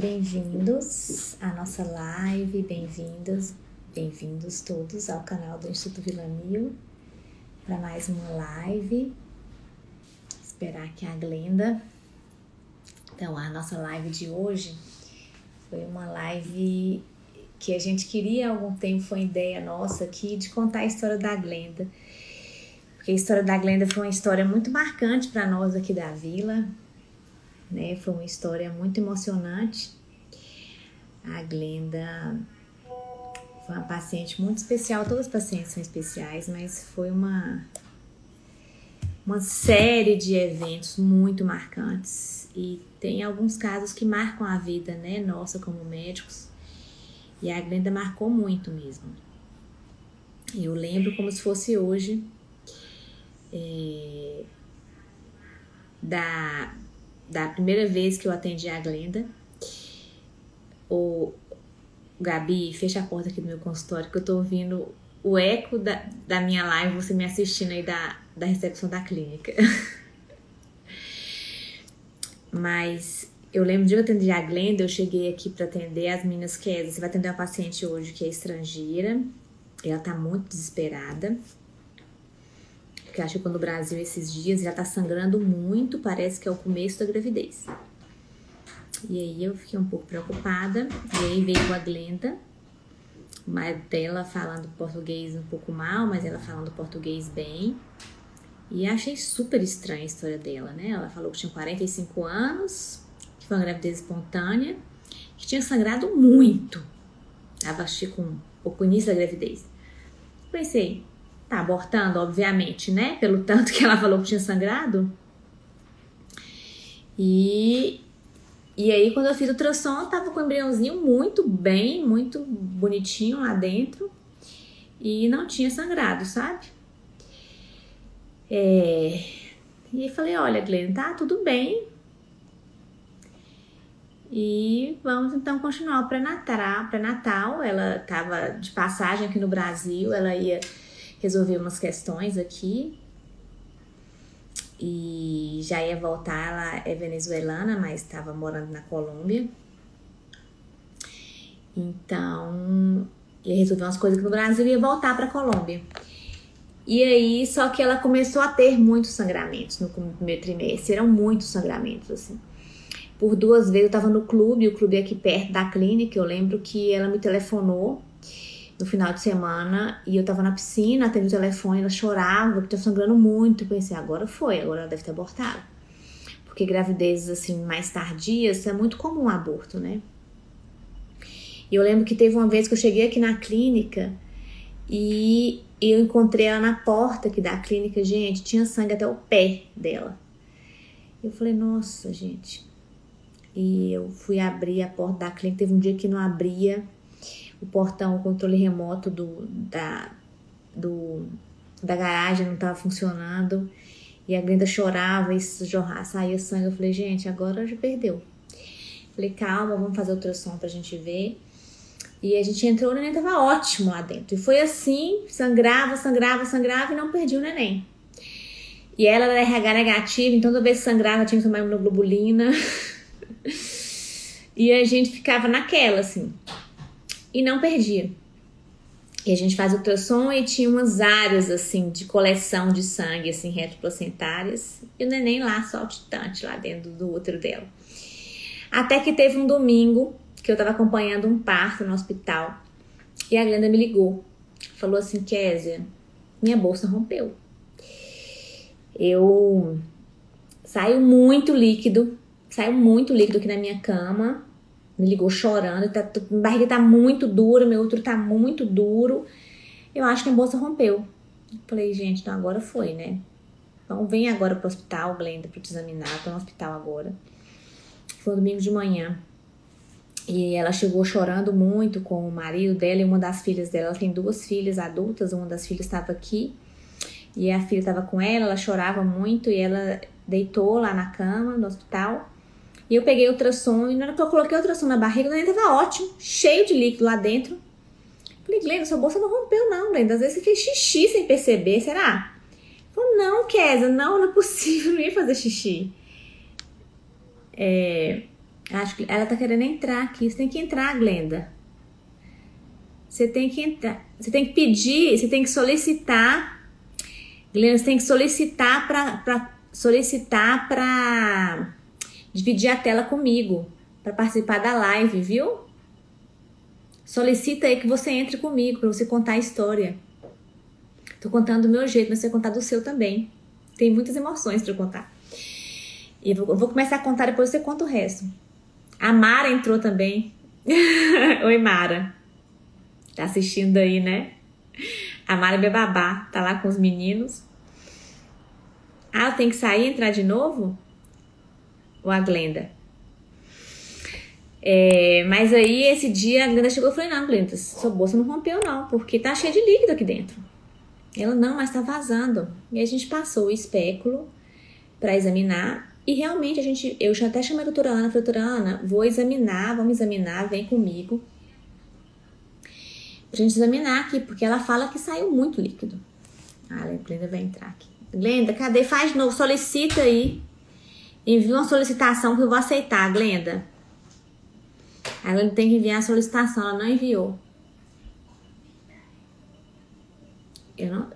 Bem-vindos à nossa live, bem-vindos, bem-vindos todos ao canal do Instituto Vila Mil para mais uma live. Esperar que a Glenda. Então, a nossa live de hoje foi uma live que a gente queria há algum tempo, foi ideia nossa aqui de contar a história da Glenda. Porque a história da Glenda foi uma história muito marcante para nós aqui da vila, né? Foi uma história muito emocionante. A Glenda foi uma paciente muito especial, todas as pacientes são especiais, mas foi uma uma série de eventos muito marcantes e tem alguns casos que marcam a vida, né, nossa como médicos. E a Glenda marcou muito mesmo. Eu lembro como se fosse hoje é, da da primeira vez que eu atendi a Glenda, o Gabi, fecha a porta aqui do meu consultório que eu tô ouvindo o eco da, da minha live, você me assistindo aí da, da recepção da clínica. Mas eu lembro de eu atender a Glenda, eu cheguei aqui para atender as meninas que é, você vai atender uma paciente hoje que é estrangeira, ela tá muito desesperada porque ela chegou no Brasil esses dias já tá sangrando muito, parece que é o começo da gravidez. E aí eu fiquei um pouco preocupada, e aí veio a Glenda, mas dela falando português um pouco mal, mas ela falando português bem. E achei super estranha a história dela, né? Ela falou que tinha 45 anos, que foi uma gravidez espontânea, que tinha sangrado muito. Tava, acho com pouco início da gravidez. Pensei, tá abortando, obviamente, né? Pelo tanto que ela falou que tinha sangrado. E, e aí, quando eu fiz o ultrassom, tava com o embriãozinho muito bem, muito bonitinho lá dentro. E não tinha sangrado, sabe? É, e falei, olha, Glenn, tá tudo bem. E vamos então continuar o pré-natal. Pré-natal, ela tava de passagem aqui no Brasil, ela ia resolver umas questões aqui. E já ia voltar, ela é venezuelana, mas estava morando na Colômbia. Então, ia resolver umas coisas aqui no Brasil e ia voltar para Colômbia. E aí, só que ela começou a ter muitos sangramentos no primeiro trimestre, eram muitos sangramentos, assim. Por duas vezes eu tava no clube, o clube é aqui perto da clínica, eu lembro que ela me telefonou no final de semana e eu tava na piscina, atendi o telefone, ela chorava, que tava sangrando muito. Pensei, agora foi, agora ela deve ter abortado. Porque gravidezes assim mais tardias é muito comum aborto, né? E eu lembro que teve uma vez que eu cheguei aqui na clínica e eu encontrei ela na porta aqui da clínica, gente, tinha sangue até o pé dela. Eu falei, nossa, gente. E eu fui abrir a porta da clínica, teve um dia que não abria o portão, o controle remoto do, da, do, da garagem não estava funcionando. E a Glenda chorava e jorrar, saía sangue. Eu falei, gente, agora já perdeu. Falei, calma, vamos fazer ultrassom pra gente ver. E a gente entrou, o neném tava ótimo lá dentro. E foi assim, sangrava, sangrava, sangrava e não perdi o neném. E ela era RH negativa, então toda vez que sangrava tinha que tomar imunoglobulina. e a gente ficava naquela, assim e não perdia. E a gente faz ultrassom e tinha umas áreas assim de coleção de sangue assim retroplacentárias e o neném lá saltitante lá dentro do útero dela. Até que teve um domingo que eu tava acompanhando um parto no hospital e a Glenda me ligou. Falou assim: "Késia, minha bolsa rompeu". Eu saiu muito líquido, saiu muito líquido aqui na minha cama me ligou chorando, tá, minha barriga tá muito dura, meu útero tá muito duro. Eu acho que a bolsa rompeu. Falei, gente, então agora foi, né? Então vem agora pro hospital, Glenda, pra te examinar. tô no hospital agora. Foi um domingo de manhã. E ela chegou chorando muito com o marido dela e uma das filhas dela. Ela tem duas filhas adultas, uma das filhas estava aqui. E a filha estava com ela, ela chorava muito e ela deitou lá na cama no hospital. Eu peguei ultrassom e na hora que eu coloquei o ultrassom na barriga, o neném tava ótimo, cheio de líquido lá dentro. Falei, Glenda, sua bolsa não rompeu não, Glenda. Às vezes você fez xixi sem perceber, será? Falei, não, Kézia, não, não é possível, não ia fazer xixi. É... Acho que ela tá querendo entrar aqui. Você tem que entrar, Glenda. Você tem que entrar. Você tem que pedir, você tem que solicitar. Glenda, você tem que solicitar para solicitar para dividir a tela comigo, para participar da live, viu? Solicita aí que você entre comigo para você contar a história. Tô contando do meu jeito, mas você contar do seu também. Tem muitas emoções para contar. E eu vou, começar a contar depois você conta o resto. A Mara entrou também. Oi, Mara. Tá assistindo aí, né? A Mara Bebabá tá lá com os meninos. Ah, eu tenho que sair e entrar de novo? Ou a Glenda? É, mas aí esse dia a Glenda chegou e falou: Não, Glenda, sua bolsa não rompeu, não, porque tá cheia de líquido aqui dentro. Ela, não, mas tá vazando. E a gente passou o espéculo para examinar. E realmente a gente, eu já até chamei a doutora Ana, falei, doutora Ana, vou examinar, vamos examinar, vem comigo. Pra gente examinar aqui, porque ela fala que saiu muito líquido. Ah, a Glenda vai entrar aqui. Glenda, cadê? Faz de novo, solicita aí. Envia uma solicitação que eu vou aceitar, Glenda. A Glenda tem que enviar a solicitação, ela não enviou. Eu não,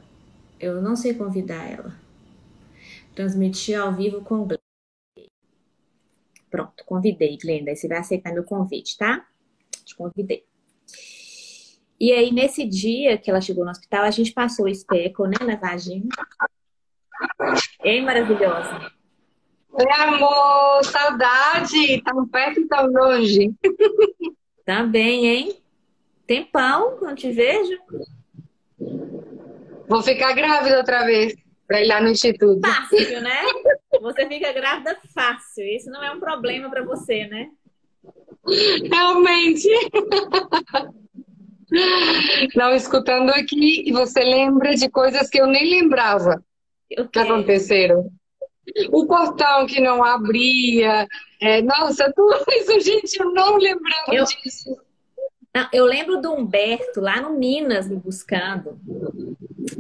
eu não sei convidar ela. Transmitir ao vivo com Glenda. Pronto, convidei, Glenda. Você vai aceitar meu convite, tá? Te convidei. E aí, nesse dia que ela chegou no hospital, a gente passou o especo, né, na vagina. Ei, maravilhosa. Oi, amor, saudade. Tão perto e tão longe. Também, hein? Tempão que não te vejo. Vou ficar grávida outra vez para ir lá no instituto. Fácil, né? Você fica grávida fácil. Isso não é um problema para você, né? Realmente. Não, escutando aqui, e você lembra de coisas que eu nem lembrava que aconteceram. O portão que não abria. É, nossa, tudo isso, gente, eu não lembrava eu, disso. Não, eu lembro do Humberto lá no Minas me buscando.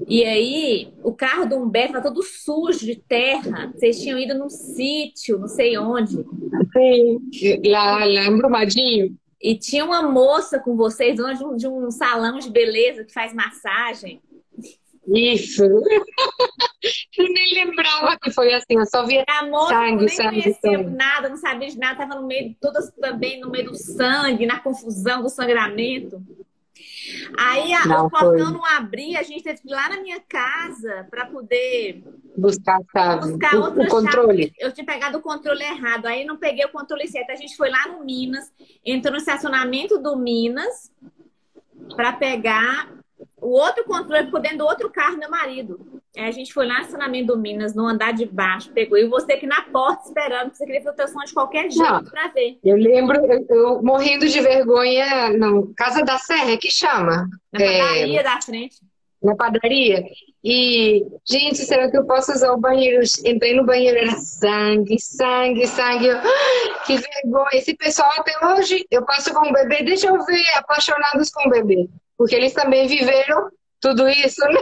E aí, o carro do Humberto estava todo sujo de terra. Vocês tinham ido num sítio, não sei onde. Sim, lá, lá em Brumadinho. E tinha uma moça com vocês, dona de um, de um salão de beleza que faz massagem. Isso. eu nem lembrava que foi assim, eu só via a moça sangue, nem sangue, conhecia sangue. nada, não sabia de nada, estava no meio, todas também no meio do sangue, na confusão do sangramento. Aí a, não, o portão não abria, a gente teve que ir lá na minha casa para poder buscar, chave. buscar o, outra o controle. Chave. Eu tinha pegado o controle errado, aí não peguei o controle certo. A gente foi lá no Minas, entrou no estacionamento do Minas para pegar o outro controle ficou dentro do outro carro, meu marido. Aí a gente foi lá no estacionamento do Minas, no andar de baixo, pegou. E você aqui na porta esperando, você queria filtração de qualquer jeito para ver. Eu lembro, eu, eu, morrendo de vergonha, não, Casa da Serra, que chama? Na padaria é, da frente. Na padaria. E, gente, será que eu posso usar o banheiro? Entrei no banheiro, era sangue, sangue, sangue. Eu, ah, que vergonha. Esse pessoal até hoje, eu passo com o bebê, deixa eu ver, apaixonados com o bebê porque eles também viveram tudo isso, né?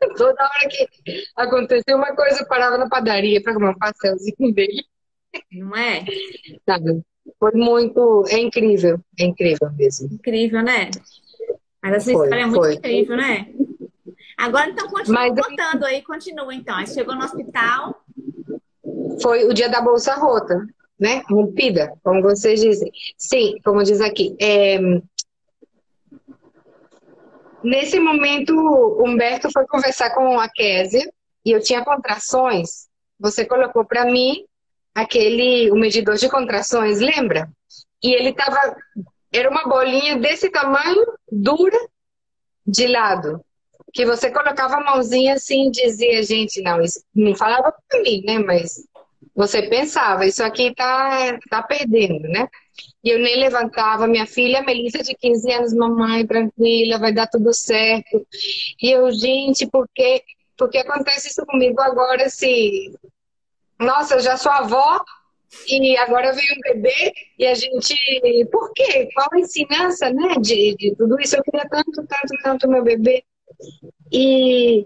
Toda hora que acontecia uma coisa, eu parava na padaria para comer um pastelzinho dele. Não é? Sabe? Foi muito. É incrível, é incrível mesmo. Incrível, né? Mas essa foi, história é muito foi. incrível, né? Agora, então, continua Mas, contando aí, continua então. Aí chegou no hospital. Foi o dia da bolsa rota, né? Rompida, como vocês dizem. Sim, como diz aqui. É, Nesse momento, Humberto foi conversar com a Késia e eu tinha contrações. Você colocou para mim aquele o medidor de contrações, lembra? E ele tava era uma bolinha desse tamanho, dura, de lado, que você colocava a mãozinha assim e dizia, gente, não, isso não falava para mim, né, mas você pensava, isso aqui tá tá perdendo, né? E eu nem levantava. Minha filha, Melissa, de 15 anos, mamãe, tranquila, vai dar tudo certo. E eu, gente, por que, por que acontece isso comigo agora? Se, nossa, eu já sou avó e agora veio um bebê e a gente. Por quê? Qual a ensinança, né, de, de tudo isso? Eu queria tanto, tanto, tanto meu bebê. E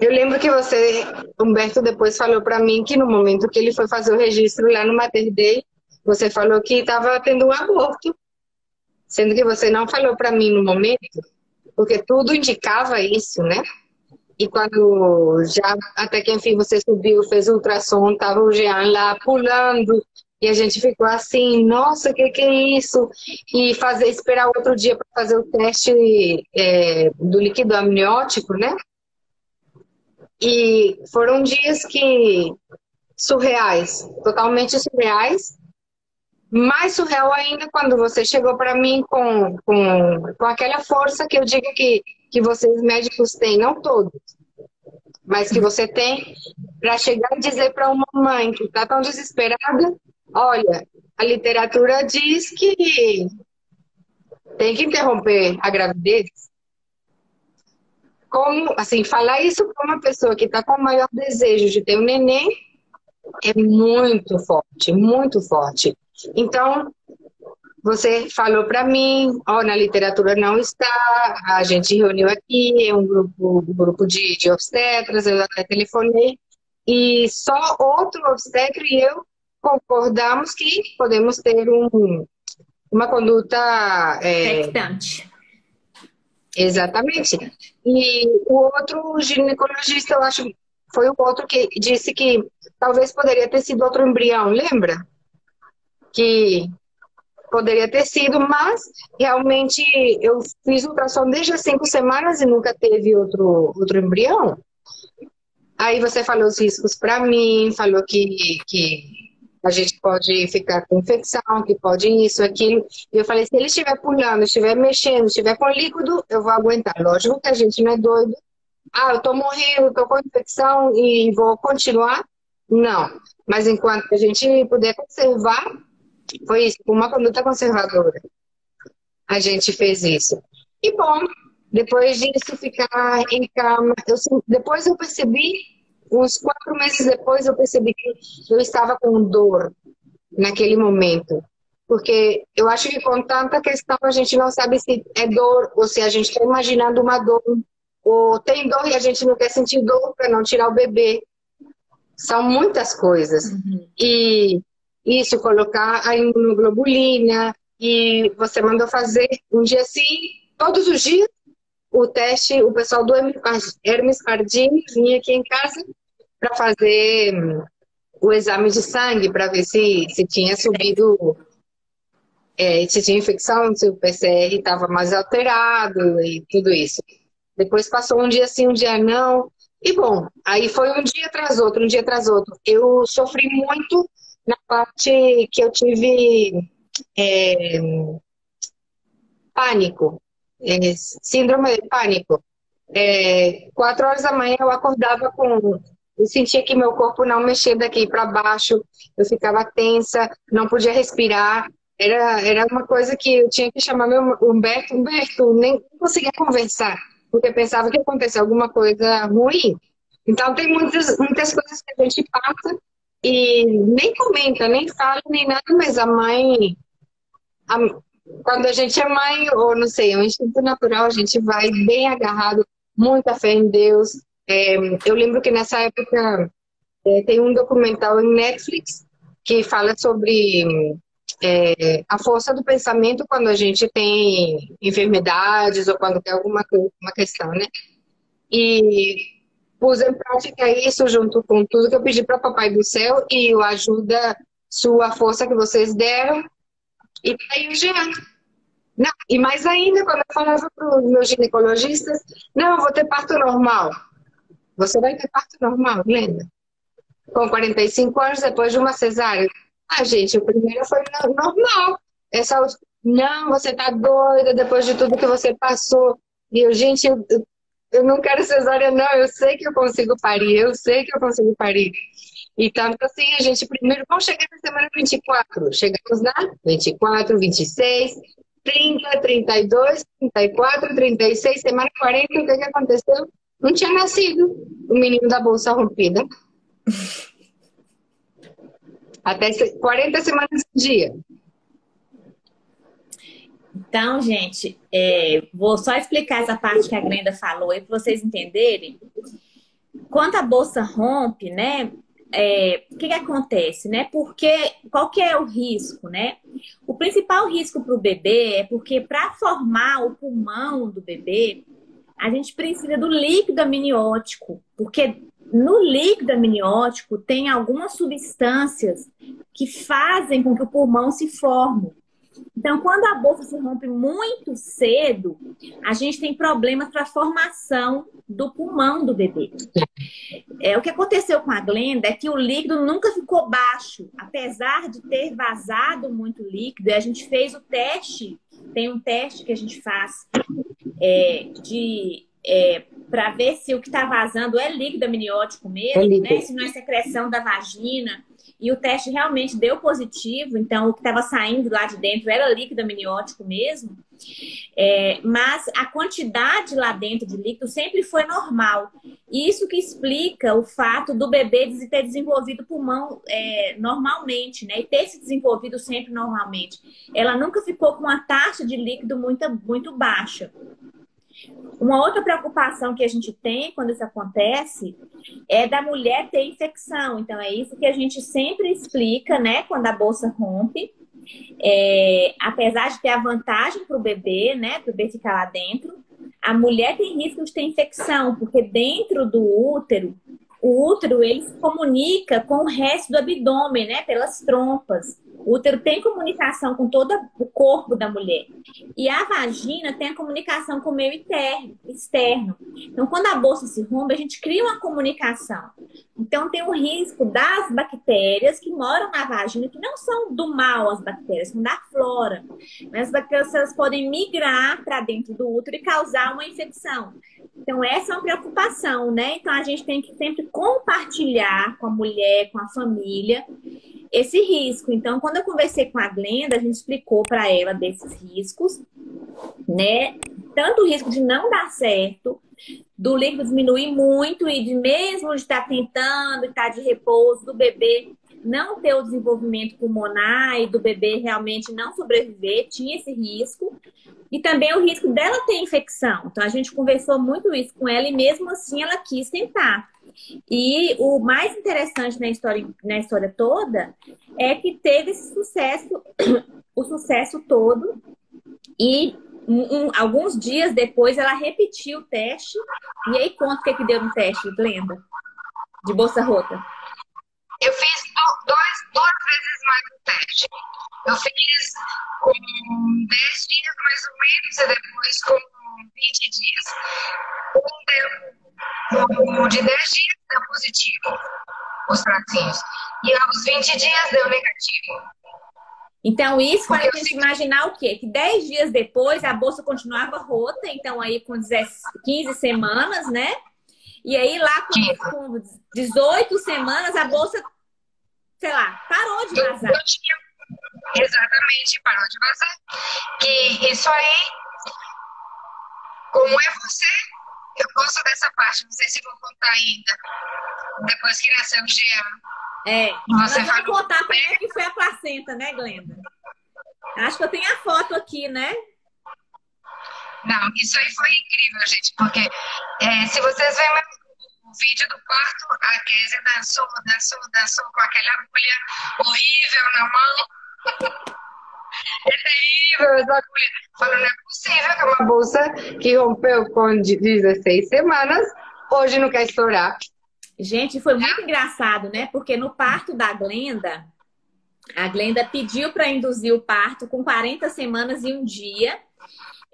eu lembro que você, Humberto, depois falou para mim que no momento que ele foi fazer o registro lá no Mater Dei, você falou que estava tendo um aborto, sendo que você não falou para mim no momento, porque tudo indicava isso, né? E quando já, até que enfim você subiu, fez ultrassom, tava o Jean lá pulando, e a gente ficou assim, nossa, o que, que é isso? E fazer, esperar outro dia para fazer o teste é, do líquido amniótico, né? E foram dias que surreais, totalmente surreais. Mais surreal ainda quando você chegou para mim com, com, com aquela força que eu digo que, que vocês médicos têm, não todos, mas que você tem para chegar e dizer para uma mãe que está tão desesperada Olha, a literatura diz que tem que interromper a gravidez. Como, assim, falar isso para uma pessoa que está com o maior desejo de ter um neném é muito forte, muito forte. Então, você falou para mim, ó, oh, na literatura não está, a gente reuniu aqui, é um grupo, um grupo de, de obstetras, eu até telefonei, e só outro obstetra e eu concordamos que podemos ter um, uma conduta. É, Exatamente. E o outro ginecologista, eu acho, foi o outro que disse que talvez poderia ter sido outro embrião, lembra? Que poderia ter sido, mas realmente eu fiz ultrassom desde as cinco semanas e nunca teve outro, outro embrião. Aí você falou os riscos para mim, falou que, que a gente pode ficar com infecção, que pode isso, aquilo. E eu falei, se ele estiver pulando, estiver mexendo, estiver com líquido, eu vou aguentar. Lógico que a gente não é doido. Ah, eu tô morrendo, tô com infecção e vou continuar. Não. Mas enquanto a gente puder conservar, foi isso, uma conduta conservadora. A gente fez isso. E bom, depois disso, ficar em cama. Eu, depois eu percebi uns quatro meses depois eu percebi que eu estava com dor naquele momento. Porque eu acho que com tanta questão a gente não sabe se é dor ou se a gente está imaginando uma dor. Ou tem dor e a gente não quer sentir dor para não tirar o bebê. São muitas coisas. Uhum. E isso, colocar a imunoglobulina. E você mandou fazer um dia sim, todos os dias, o teste, o pessoal do Hermes Pardini vinha aqui em casa para fazer hum, o exame de sangue para ver se, se tinha subido, é, se tinha infecção, se o PCR estava mais alterado e tudo isso. Depois passou um dia sim, um dia não. E bom, aí foi um dia atrás outro, um dia atrás outro. Eu sofri muito na parte que eu tive é, pânico, é, síndrome de pânico. É, quatro horas da manhã eu acordava com eu sentia que meu corpo não mexia daqui para baixo, eu ficava tensa, não podia respirar. Era, era uma coisa que eu tinha que chamar meu Humberto, Humberto, nem conseguia conversar, porque pensava que acontecia alguma coisa ruim. Então, tem muitas, muitas coisas que a gente passa e nem comenta, nem fala, nem nada, mas a mãe, a, quando a gente é mãe, ou não sei, é um instinto natural, a gente vai bem agarrado, muita fé em Deus, é, eu lembro que nessa época é, tem um documental em Netflix que fala sobre é, a força do pensamento quando a gente tem enfermidades ou quando tem alguma uma questão, né? E pus em prática isso junto com tudo que eu pedi para Papai do Céu e o ajuda sua força que vocês deram e tá aí o Jean. Não, e mais ainda, quando eu falava para os meus ginecologistas, não, eu vou ter parto normal. Você vai ter parto normal, lembra? Com 45 anos depois de uma cesárea. Ah, gente, o primeiro foi normal. Essa não, você tá doida depois de tudo que você passou. E eu, gente, eu, eu não quero cesárea, não. Eu sei que eu consigo parir, eu sei que eu consigo parir. E tanto assim, a gente primeiro, vamos chegar na semana 24. Chegamos na 24, 26, 30, 32, 34, 36, semana 40, o que, que aconteceu? Não tinha nascido o menino da bolsa rompida. Até 40 semanas por dia. Então, gente, é, vou só explicar essa parte que a Glenda falou aí para vocês entenderem. Quando a bolsa rompe, né? é, o que, que acontece, né? Porque qual que é o risco, né? O principal risco para o bebê é porque para formar o pulmão do bebê, a gente precisa do líquido amniótico, porque no líquido amniótico tem algumas substâncias que fazem com que o pulmão se forme. Então, quando a bolsa se rompe muito cedo, a gente tem problemas para a formação do pulmão do bebê. É, o que aconteceu com a Glenda é que o líquido nunca ficou baixo, apesar de ter vazado muito líquido. E a gente fez o teste, tem um teste que a gente faz é, de é, para ver se o que está vazando é líquido amniótico mesmo, é líquido. né? Se não é secreção da vagina e o teste realmente deu positivo, então o que estava saindo lá de dentro era líquido amniótico mesmo, é, mas a quantidade lá dentro de líquido sempre foi normal. Isso que explica o fato do bebê ter desenvolvido pulmão é, normalmente, né? E ter se desenvolvido sempre normalmente. Ela nunca ficou com uma taxa de líquido muito, muito baixa. Uma outra preocupação que a gente tem quando isso acontece é da mulher ter infecção. Então, é isso que a gente sempre explica, né, quando a bolsa rompe. É, apesar de ter a vantagem para o bebê, né, para o bebê ficar lá dentro, a mulher tem risco de ter infecção, porque dentro do útero, o útero ele se comunica com o resto do abdômen, né, pelas trompas. O útero tem comunicação com todo o corpo da mulher. E a vagina tem a comunicação com o meio externo. Então, quando a bolsa se rompe, a gente cria uma comunicação. Então, tem o risco das bactérias que moram na vagina, que não são do mal as bactérias, são da flora. Mas as bactérias podem migrar para dentro do útero e causar uma infecção. Então, essa é uma preocupação, né? Então, a gente tem que sempre compartilhar com a mulher, com a família, esse risco. Então, quando eu conversei com a Glenda, a gente explicou para ela desses riscos, né? Tanto o risco de não dar certo, do líquido diminuir muito e de mesmo de estar tentando, estar de repouso, do bebê não ter o desenvolvimento pulmonar e do bebê realmente não sobreviver, tinha esse risco. E também o risco dela ter infecção. Então a gente conversou muito isso com ela e mesmo assim ela quis tentar. E o mais interessante na história, na história toda é que teve esse sucesso, o sucesso todo, e um, alguns dias depois ela repetiu o teste. E aí, conta o que, é que deu no teste, Glenda, de bolsa rota. Eu fiz dois, duas vezes mais o teste. Eu fiz com 10 dias mais ou menos, e depois com 20 dias. Um deu o de 10 dias deu positivo, os tracinhos. E aos 20 dias deu negativo. Então, isso faz a gente imaginar o quê? Que 10 dias depois a bolsa continuava rota, então aí com 15 semanas, né? E aí lá com, com 18 semanas a bolsa, sei lá, parou de vazar. Eu tinha, exatamente, parou de vazar. Que isso aí, como é você, eu gosto dessa parte, não sei se vou contar ainda. Depois que nasceu o gêmeo. É, você nós vamos contar como é que foi a placenta, né, Glenda? Acho que eu tenho a foto aqui, né? Não, isso aí foi incrível, gente, porque é, se vocês verem o vídeo do parto, a Kézia dançou, dançou, dançou com aquela agulha horrível na mão. É terrível essa agulha. Falou, não é possível que uma bolsa que rompeu com 16 semanas, hoje não quer estourar. Gente, foi muito engraçado, né? Porque no parto da Glenda, a Glenda pediu para induzir o parto com 40 semanas e um dia.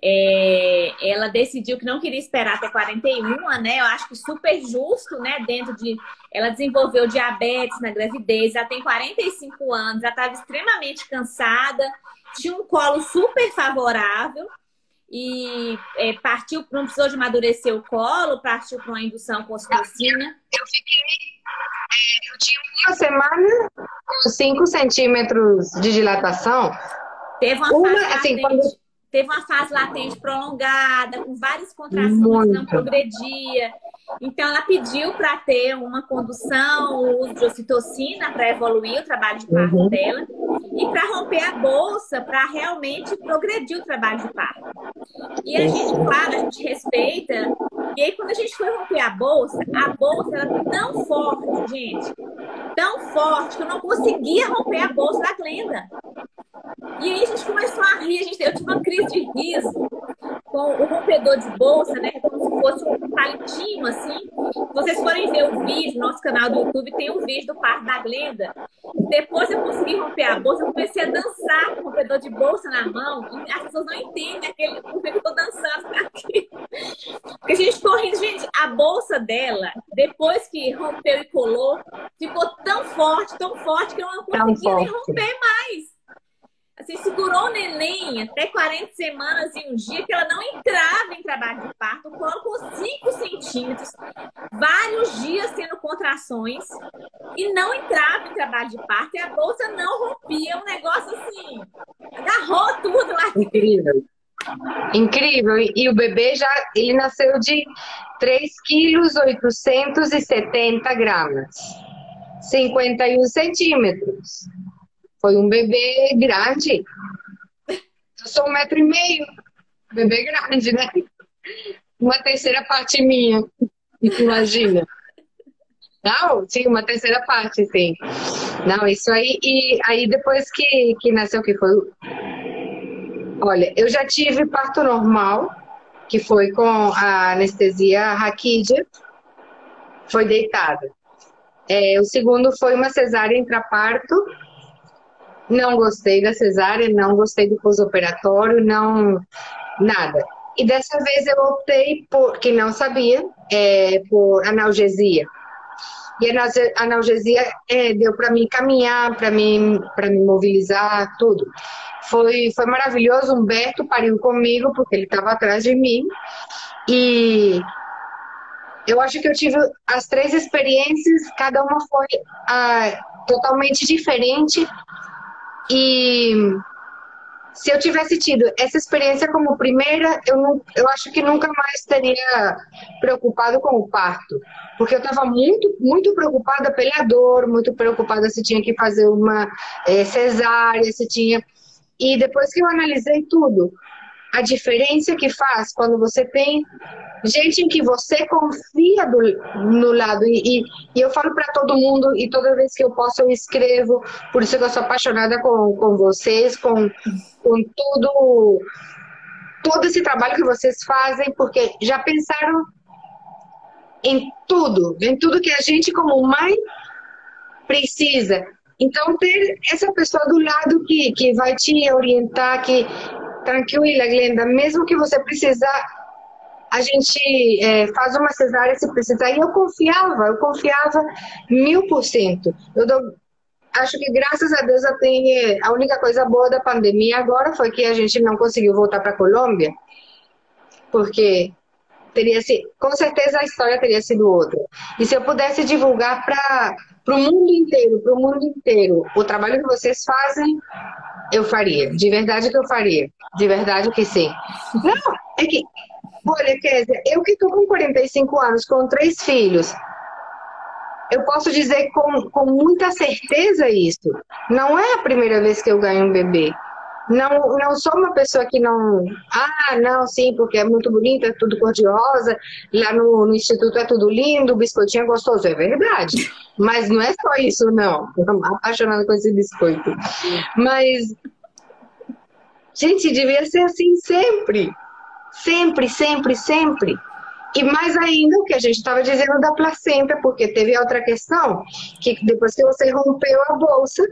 É, ela decidiu que não queria esperar até 41, né? Eu acho que super justo, né? Dentro de. Ela desenvolveu diabetes na gravidez, já tem 45 anos, já estava extremamente cansada, tinha um colo super favorável e é, partiu, não precisou de amadurecer o colo, partiu para uma indução com ocitocina. Eu, eu fiquei. É, eu tinha uma semana com 5 centímetros de dilatação. Teve uma, uma assim, quando teve uma fase latente prolongada, com várias contrações, não progredia. Então, ela pediu para ter uma condução, o uso de ocitocina para evoluir o trabalho de parto uhum. dela e para romper a bolsa, para realmente progredir o trabalho de parto. E a gente, claro, a gente respeita. E aí, quando a gente foi romper a bolsa, a bolsa era tão forte, gente, tão forte que eu não conseguia romper a bolsa da Glenda. E aí a gente começou a rir, a gente, eu tive uma crise de riso com o rompedor de bolsa, né? Como se fosse um palitinho, assim. Vocês forem ver o vídeo, nosso canal do YouTube tem um vídeo do parto da Glenda. Depois eu consegui romper a bolsa, eu comecei a dançar com o rompedor de bolsa na mão. E as pessoas não entendem aquele, por que eu tô dançando aqui. Porque a gente correndo, gente, a bolsa dela, depois que rompeu e colou, ficou tão forte, tão forte que eu não conseguia nem romper mais assim, segurou o neném até 40 semanas e um dia que ela não entrava em trabalho de parto, colo com 5 centímetros, vários dias tendo contrações e não entrava em trabalho de parto e a bolsa não rompia, um negócio assim, agarrou tudo lá Incrível. Incrível. E o bebê já, ele nasceu de 3 quilos 870 gramas, 51 centímetros. Foi um bebê grande. Eu sou um metro e meio. Bebê grande, né? Uma terceira parte minha. Imagina. Não, sim, uma terceira parte, sim. Não, isso aí. E aí depois que, que nasceu, que foi. Olha, eu já tive parto normal, que foi com a anestesia raquídea. Foi deitada. É, o segundo foi uma cesárea intraparto, não gostei da cesárea, não gostei do pós-operatório, não nada. E dessa vez eu optei por, que não sabia, é, por analgesia. E a analgesia é, deu para mim caminhar, para mim, para me mobilizar, tudo. Foi, foi maravilhoso. Humberto pariu comigo porque ele estava atrás de mim. E eu acho que eu tive as três experiências, cada uma foi ah, totalmente diferente, e se eu tivesse tido essa experiência como primeira, eu, não, eu acho que nunca mais teria preocupado com o parto. Porque eu estava muito, muito preocupada pela dor, muito preocupada se tinha que fazer uma é, cesárea, se tinha. E depois que eu analisei tudo, a diferença que faz quando você tem gente em que você confia do, no lado. E, e, e eu falo para todo mundo, e toda vez que eu posso, eu escrevo. Por isso que eu sou apaixonada com, com vocês, com, com tudo, todo esse trabalho que vocês fazem, porque já pensaram em tudo, em tudo que a gente, como mãe, precisa. Então, ter essa pessoa do lado que, que vai te orientar, que tranquila, Glenda, mesmo que você precisar a gente é, faz uma cesárea se precisar. E eu confiava, eu confiava mil por cento. Eu dou, acho que graças a Deus eu tenho, a única coisa boa da pandemia agora foi que a gente não conseguiu voltar para a Colômbia, porque teria sido, com certeza a história teria sido outra. E se eu pudesse divulgar para o mundo inteiro, para o mundo inteiro, o trabalho que vocês fazem, eu faria. De verdade que eu faria. De verdade que sim. Não, é que Olha, Kézia, eu que estou com 45 anos, com três filhos, eu posso dizer com, com muita certeza isso. Não é a primeira vez que eu ganho um bebê. Não, não sou uma pessoa que não. Ah, não, sim, porque é muito bonita, é tudo cor-de-rosa. Lá no, no, instituto é tudo lindo, biscoitinho é gostoso. É verdade. Mas não é só isso, não. Eu apaixonada com esse biscoito. Mas. Gente, devia ser assim sempre. Sempre, sempre, sempre. E mais ainda o que a gente estava dizendo da placenta, porque teve outra questão, que depois que você rompeu a bolsa,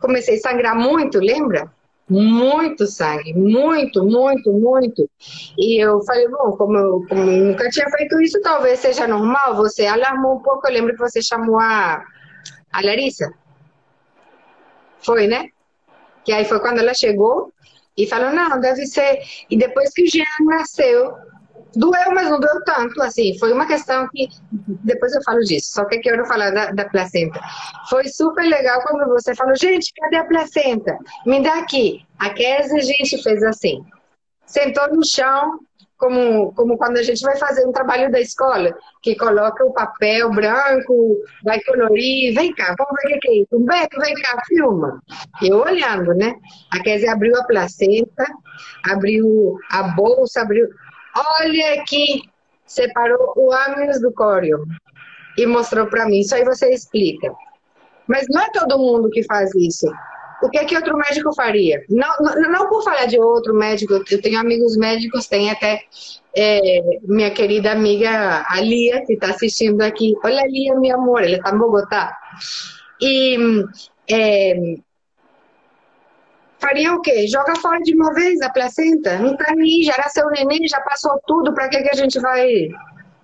comecei a sangrar muito, lembra? Muito sangue, muito, muito, muito. E eu falei, bom, como eu, como eu nunca tinha feito isso, talvez seja normal. Você alarmou um pouco, eu lembro que você chamou a, a Larissa. Foi, né? Que aí foi quando ela chegou e falou, não, deve ser. E depois que o Jean nasceu, doeu, mas não doeu tanto, assim. Foi uma questão que. Depois eu falo disso, só que eu quero falar da, da placenta. Foi super legal quando você falou, gente, cadê a placenta? Me dá aqui. A Kézia, gente fez assim. Sentou no chão, como, como quando a gente vai fazer um trabalho da escola, que coloca o papel branco, vai colorir, vem cá, vamos ver o que é isso. Vem cá, filma. Eu olhando, né? A Kézia abriu a placenta, abriu a bolsa, abriu... Olha aqui, separou o âmios do córeo e mostrou para mim. Isso aí você explica. Mas não é todo mundo que faz isso. O que é que outro médico faria? Não, não, não por falar de outro médico, eu tenho amigos médicos, tem até é, minha querida amiga Alia, que está assistindo aqui. Olha, Lia, meu amor, ela está em Bogotá. E é, faria o quê? Joga fora de uma vez a placenta? Não tá nem, já era seu neném, já passou tudo, para que, que a gente vai,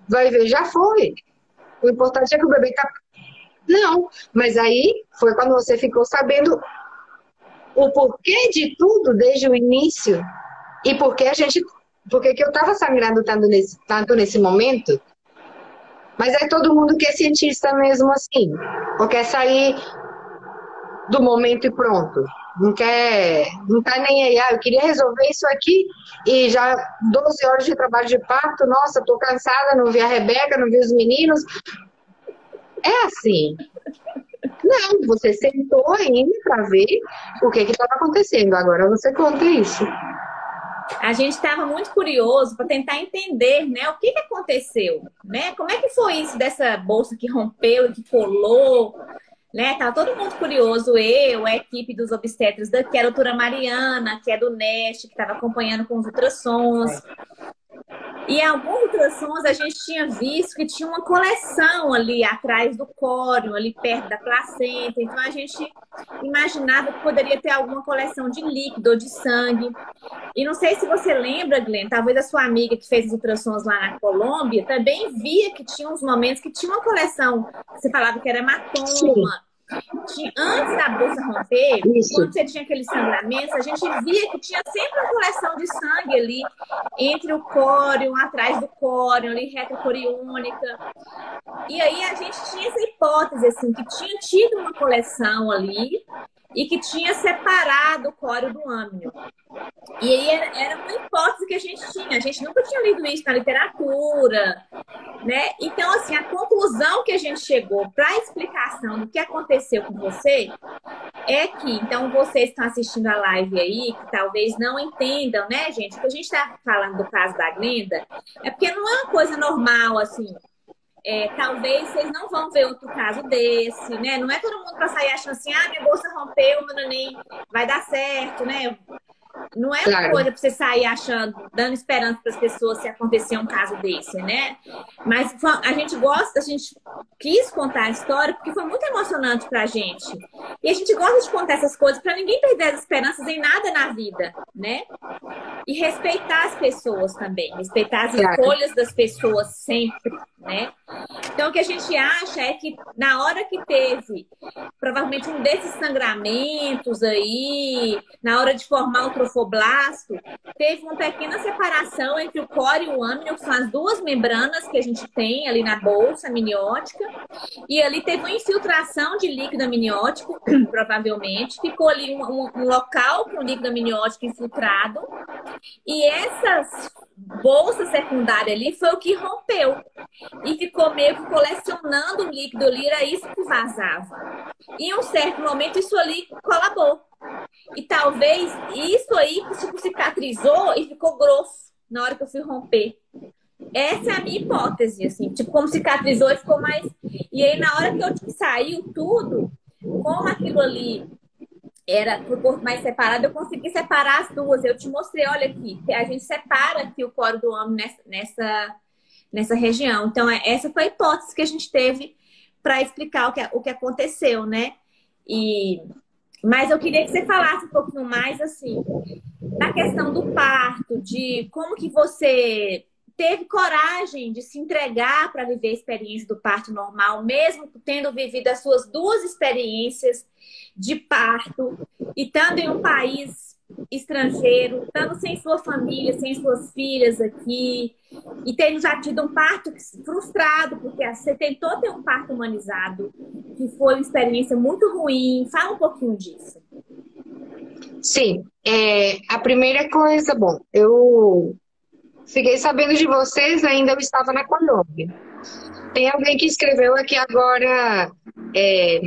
vai ver? Já foi. O importante é que o bebê tá. Não, mas aí foi quando você ficou sabendo o porquê de tudo desde o início e por que a gente. Por que eu estava sangrando tanto nesse, tanto nesse momento? Mas é todo mundo que é cientista mesmo assim. Ou quer sair do momento e pronto. Não quer, não tá nem aí, ah, eu queria resolver isso aqui e já 12 horas de trabalho de parto, nossa, tô cansada, não vi a Rebeca, não vi os meninos. É assim. Não, você sentou ainda para ver o que estava acontecendo. Agora você conta isso. A gente estava muito curioso para tentar entender, né, o que, que aconteceu, né? Como é que foi isso dessa bolsa que rompeu e que colou? Né? Tava todo mundo curioso, eu, a equipe dos obstetras daqui, a doutora Mariana, que é do NEST, que estava acompanhando com os ultrassons. E alguns ultrassons a gente tinha visto que tinha uma coleção ali atrás do córeo, ali perto da placenta. Então a gente imaginava que poderia ter alguma coleção de líquido ou de sangue. E não sei se você lembra, Glenn, talvez a sua amiga que fez os ultrassons lá na Colômbia também via que tinha uns momentos que tinha uma coleção, você falava que era hematoma. Sim antes da bolsa romper, Isso. quando você tinha aqueles sangramentos, a gente via que tinha sempre uma coleção de sangue ali entre o córeo, atrás do córeo, ali retrocoriônica. E aí a gente tinha essa hipótese, assim, que tinha tido uma coleção ali e que tinha separado o córeo do âmino. E aí era uma hipótese que a gente tinha, a gente nunca tinha lido isso na literatura, né? Então, assim, a conclusão que a gente chegou para a explicação do que aconteceu com você é que, então, vocês estão assistindo a live aí, que talvez não entendam, né, gente? O que a gente está falando do caso da Glenda é porque não é uma coisa normal, assim, é, talvez vocês não vão ver outro caso desse, né? Não é todo mundo para sair achando assim, ah, minha bolsa rompeu, meu neném vai dar certo, né? Não é uma claro. coisa para você sair achando, dando esperança para as pessoas se acontecer um caso desse, né? Mas a gente gosta, a gente quis contar a história porque foi muito emocionante para a gente. E a gente gosta de contar essas coisas para ninguém perder as esperanças em nada na vida, né? E respeitar as pessoas também, respeitar as claro. escolhas das pessoas sempre, né? Então, o que a gente acha é que na hora que teve provavelmente um desses sangramentos aí, na hora de formar o trofoblasto, teve uma pequena separação entre o core e o âmino, que são as duas membranas que a gente tem ali na bolsa amniótica, e ali teve uma infiltração de líquido amniótico, provavelmente, ficou ali um, um, um local o líquido amniótico infiltrado, e essas bolsa secundária ali foi o que rompeu. E ficou meio que colecionando o líquido ali, era isso que vazava. Em um certo momento isso ali colabou. E talvez isso aí tipo, cicatrizou e ficou grosso na hora que eu fui romper. Essa é a minha hipótese, assim, tipo, como cicatrizou e ficou mais. E aí, na hora que eu tipo, saiu tudo, como aquilo ali era pro corpo mais separado, eu consegui separar as duas. Eu te mostrei, olha aqui, a gente separa aqui o coro do homem nessa, nessa, nessa região. Então, é, essa foi a hipótese que a gente teve para explicar o que, o que aconteceu, né? E, mas eu queria que você falasse um pouquinho mais, assim, da questão do parto, de como que você teve coragem de se entregar para viver a experiência do parto normal, mesmo tendo vivido as suas duas experiências de parto e estando em um país estrangeiro, estando sem sua família, sem suas filhas aqui, e tendo já tido um parto frustrado, porque você tentou ter um parto humanizado, que foi uma experiência muito ruim. Fala um pouquinho disso. Sim, é, a primeira coisa, bom, eu fiquei sabendo de vocês, ainda eu estava na Colômbia. Tem alguém que escreveu aqui agora, é,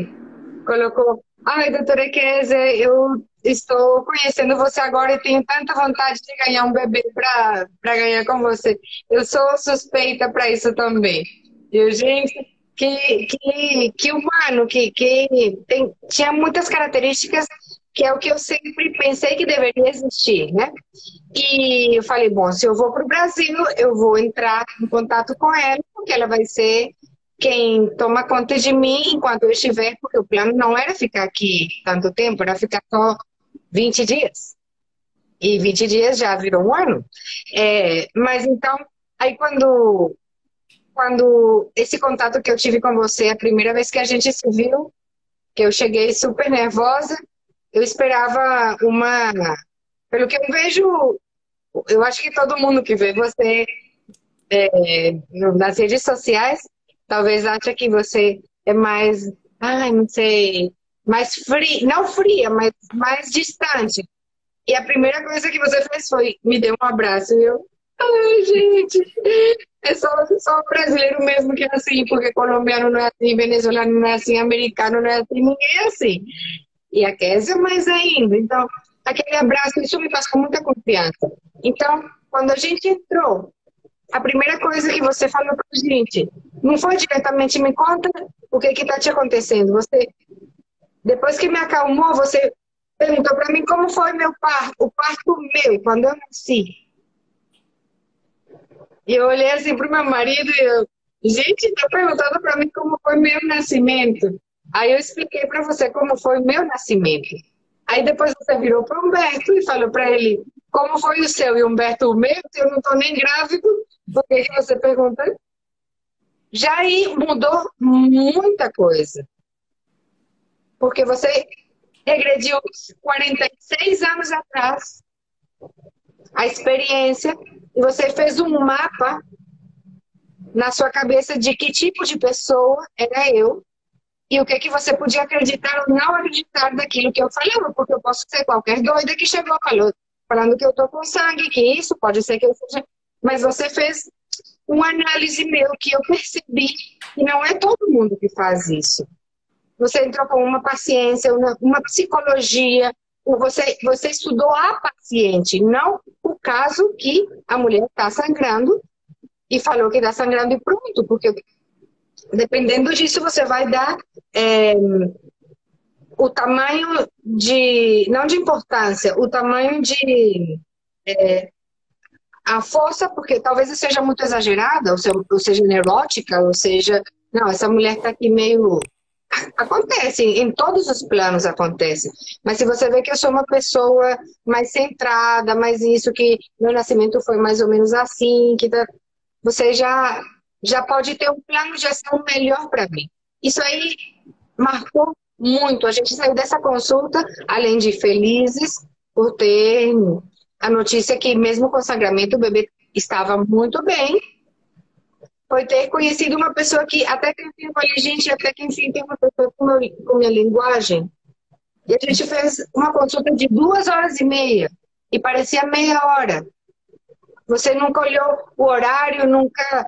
colocou Ai, doutora Kézia, eu estou conhecendo você agora e tenho tanta vontade de ganhar um bebê para ganhar com você. Eu sou suspeita para isso também. E, gente, que, que, que humano, que, que tem, tinha muitas características que é o que eu sempre pensei que deveria existir, né? E eu falei, bom, se eu vou para o Brasil, eu vou entrar em contato com ela, porque ela vai ser quem toma conta de mim enquanto eu estiver, porque o plano não era ficar aqui tanto tempo, era ficar só 20 dias. E 20 dias já virou um ano. É, mas então, aí quando, quando esse contato que eu tive com você, a primeira vez que a gente se viu, que eu cheguei super nervosa, eu esperava uma. Pelo que eu vejo, eu acho que todo mundo que vê você é, nas redes sociais, talvez acha que você é mais, ai, não sei, mais fria, não fria, mas mais distante. E a primeira coisa que você fez foi me deu um abraço e eu, ai, gente, é só, só brasileiro mesmo que é assim, porque colombiano não é assim, venezuelano não é assim, americano não é assim, ninguém é assim e a Késia mais ainda. Então, aquele abraço, isso me passou muita confiança. Então, quando a gente entrou, a primeira coisa que você falou para a gente, não foi diretamente me conta o que está te acontecendo. Você, depois que me acalmou, você perguntou para mim como foi meu parto, o parto meu, quando eu nasci. E eu olhei assim para o meu marido e eu, gente, está perguntando para mim como foi meu nascimento. Aí eu expliquei para você como foi o meu nascimento. Aí depois você virou para o Humberto e falou para ele como foi o seu e Humberto o meu, eu não estou nem grávido, porque você pergunta. Já aí mudou muita coisa. Porque você regrediu 46 anos atrás a experiência e você fez um mapa na sua cabeça de que tipo de pessoa era eu e o que que você podia acreditar ou não acreditar daquilo que eu falava, porque eu posso ser qualquer doida que chegou falou, falando que eu tô com sangue, que isso pode ser que eu seja, mas você fez uma análise meu que eu percebi que não é todo mundo que faz isso. Você entrou com uma paciência, uma, uma psicologia, você, você estudou a paciente, não o caso que a mulher está sangrando e falou que está sangrando e pronto, porque dependendo disso, você vai dar é, o tamanho de, não de importância, o tamanho de. É, a força, porque talvez seja muito exagerada, ou, ou seja neurótica, ou seja, não, essa mulher está aqui meio. Acontece, em todos os planos acontece. Mas se você vê que eu sou uma pessoa mais centrada, mais isso, que meu nascimento foi mais ou menos assim, que tá, você já já pode ter um plano de ação melhor para mim. Isso aí marcou muito. A gente saiu dessa consulta, além de felizes, por ter a notícia que, mesmo com o sangramento, o bebê estava muito bem. Foi ter conhecido uma pessoa que, até que enfim, eu gente, até que enfim, tem uma pessoa com, meu, com minha linguagem. E a gente fez uma consulta de duas horas e meia. E parecia meia hora. Você nunca olhou o horário, nunca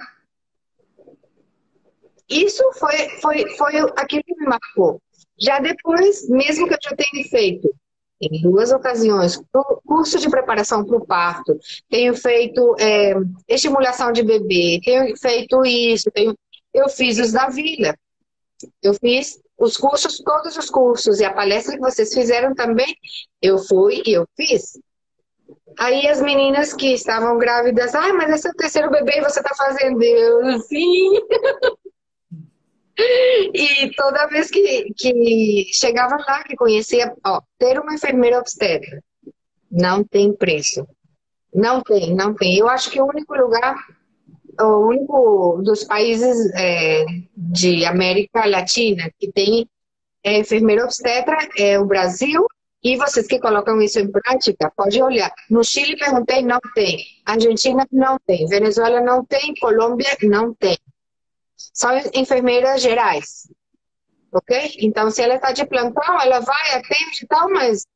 isso foi, foi, foi aquilo que me marcou. Já depois, mesmo que eu já tenha feito em duas ocasiões, curso de preparação para o parto, tenho feito é, estimulação de bebê, tenho feito isso, tenho, eu fiz os da vila. Eu fiz os cursos, todos os cursos, e a palestra que vocês fizeram também, eu fui e eu fiz. Aí as meninas que estavam grávidas, ah, mas esse é o terceiro bebê e você está fazendo. Eu, sim. E toda vez que, que chegava lá, que conhecia, ó, ter uma enfermeira obstetra não tem preço. Não tem, não tem. Eu acho que o único lugar, o único dos países é, de América Latina que tem é, enfermeira obstetra é o Brasil. E vocês que colocam isso em prática, pode olhar. No Chile perguntei, não tem. Argentina não tem. Venezuela não tem. Colômbia não tem são enfermeiras gerais, ok? Então, se ela está de plantão, ela vai, atende e tal, mas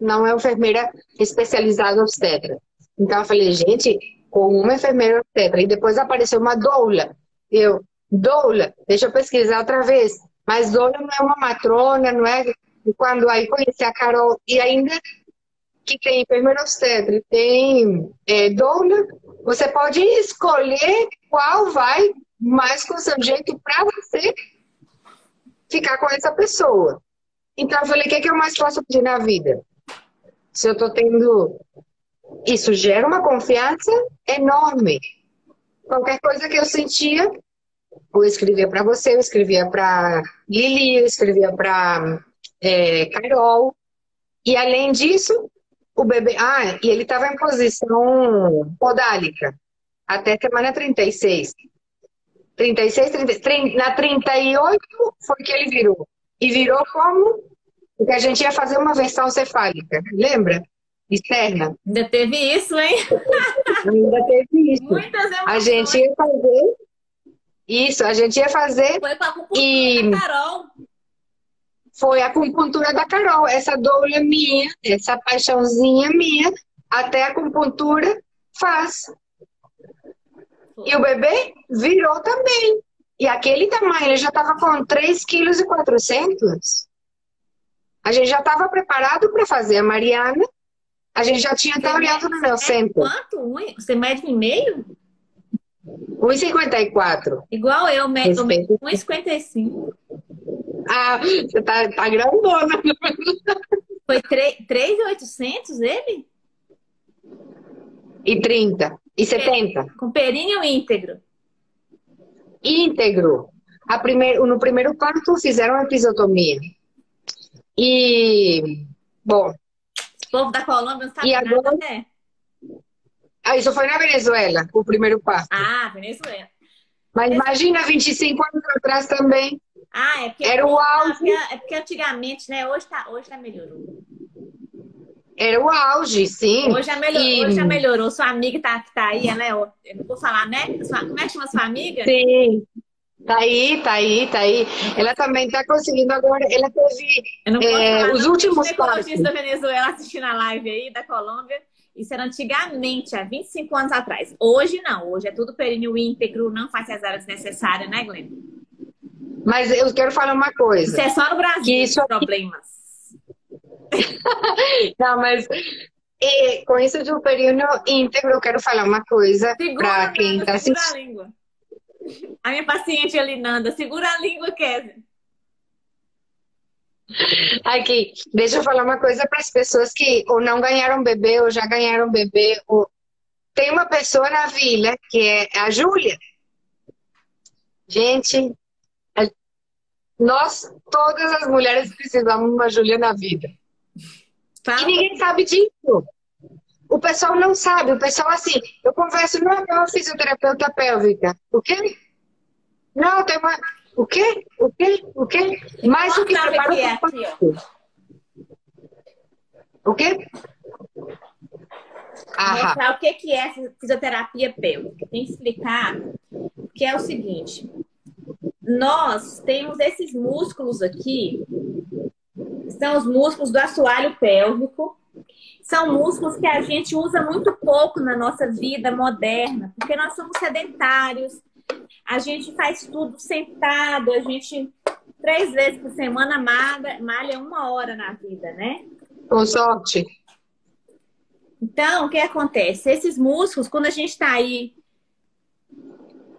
não é enfermeira especializada obstetra. Então, eu falei, gente, com uma enfermeira obstetra, e depois apareceu uma doula. Eu, doula, deixa eu pesquisar outra vez. Mas doula não é uma matrona, não é... E quando aí conheci a Carol, e ainda que tem enfermeira obstetra, tem é, doula, você pode escolher qual vai mas com o seu jeito para você ficar com essa pessoa. Então eu falei, o que, é que eu mais posso pedir na vida? Se eu tô tendo. Isso gera uma confiança enorme. Qualquer coisa que eu sentia, eu escrevia para você, eu escrevia para Lili, eu escrevia para é, Carol. E além disso, o bebê. Ah, e ele estava em posição podálica até semana 36. 36, 30, na 38 foi que ele virou. E virou como? Porque a gente ia fazer uma versão cefálica, lembra? Externa. Ainda teve isso, hein? Ainda teve isso. Muitas A gente ia fazer. Isso, a gente ia fazer. Foi com a acupuntura e... da Carol. Foi a acupuntura da Carol. Essa dor é minha, essa paixãozinha minha, até a acupuntura faz. E o bebê virou também. E aquele tamanho, ele já estava com 3,4 kg. A gente já estava preparado para fazer a Mariana. A gente já tinha até olhado no meu centro. Quanto? Você mede em meio? 1,54. Igual eu, medo 1,55. Ah, você tá, tá grandona. Foi 3,800 ele? E 30. E 70. Com períneo íntegro? Íntegro. A primeir, no primeiro parto fizeram a episiotomia. E, bom... O povo da Colômbia não sabe e nada, agora... né? Ah, isso foi na Venezuela, o primeiro parto. Ah, Venezuela. Mas imagina, 25 anos atrás também. Ah, é porque... Era o auge. É porque antigamente, né? Hoje tá, hoje tá melhorou. Era o auge, sim. Hoje já melhorou, e... hoje já melhorou. Sua amiga tá, tá aí, ela é. Eu não vou falar, né? Sua, como é que chama sua amiga? Sim. Tá aí, tá aí, tá aí. Ela também tá conseguindo agora. Ela teve é, falar, os não, últimos passos. da Venezuela assistindo a live aí, da Colômbia. Isso era antigamente, há 25 anos atrás. Hoje não. Hoje é tudo períneo íntegro, não faz as áreas necessárias, né, Glenn? Mas eu quero falar uma coisa. Isso é só no Brasil, que isso problemas. Não, mas com isso do período íntegro, eu quero falar uma coisa para quem está assistindo. A, língua. a minha paciente ali, Nanda, segura a língua, Kézia. Aqui, deixa eu falar uma coisa para as pessoas que ou não ganharam bebê ou já ganharam bebê. Ou... Tem uma pessoa na vila que é a Júlia. Gente, nós, todas as mulheres, precisamos de uma Júlia na vida. Fala. E ninguém sabe disso. O pessoal não sabe. O pessoal, assim, eu converso, não, uma fisioterapeuta pélvica. O quê? Não, tem uma. O quê? O quê? O quê? Mais o que prepara é o O quê? Mostrar o que, que é fisioterapia pélvica. Tem que explicar que é o seguinte. Nós temos esses músculos aqui são os músculos do assoalho pélvico. São músculos que a gente usa muito pouco na nossa vida moderna, porque nós somos sedentários, a gente faz tudo sentado, a gente três vezes por semana malha, malha uma hora na vida, né? Com sorte. Então, o que acontece? Esses músculos, quando a gente está aí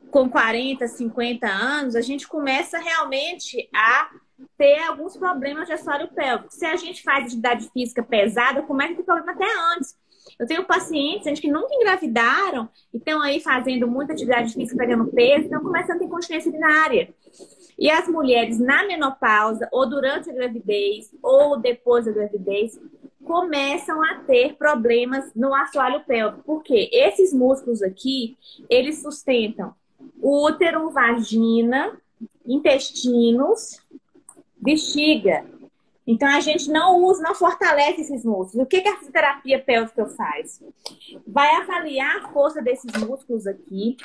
com 40, 50 anos, a gente começa realmente a ter alguns problemas de assoalho pélvico. Se a gente faz atividade física pesada, começa a ter problema até antes. Eu tenho pacientes gente, que nunca engravidaram e estão aí fazendo muita atividade física, pegando peso, então começam a ter continência urinária. E as mulheres na menopausa, ou durante a gravidez, ou depois da gravidez, começam a ter problemas no assoalho pélvico. Porque esses músculos aqui, eles sustentam útero, vagina, intestinos bexiga. Então a gente não usa, não fortalece esses músculos. O que, que a fisioterapia pélvica faz? Vai avaliar a força desses músculos aqui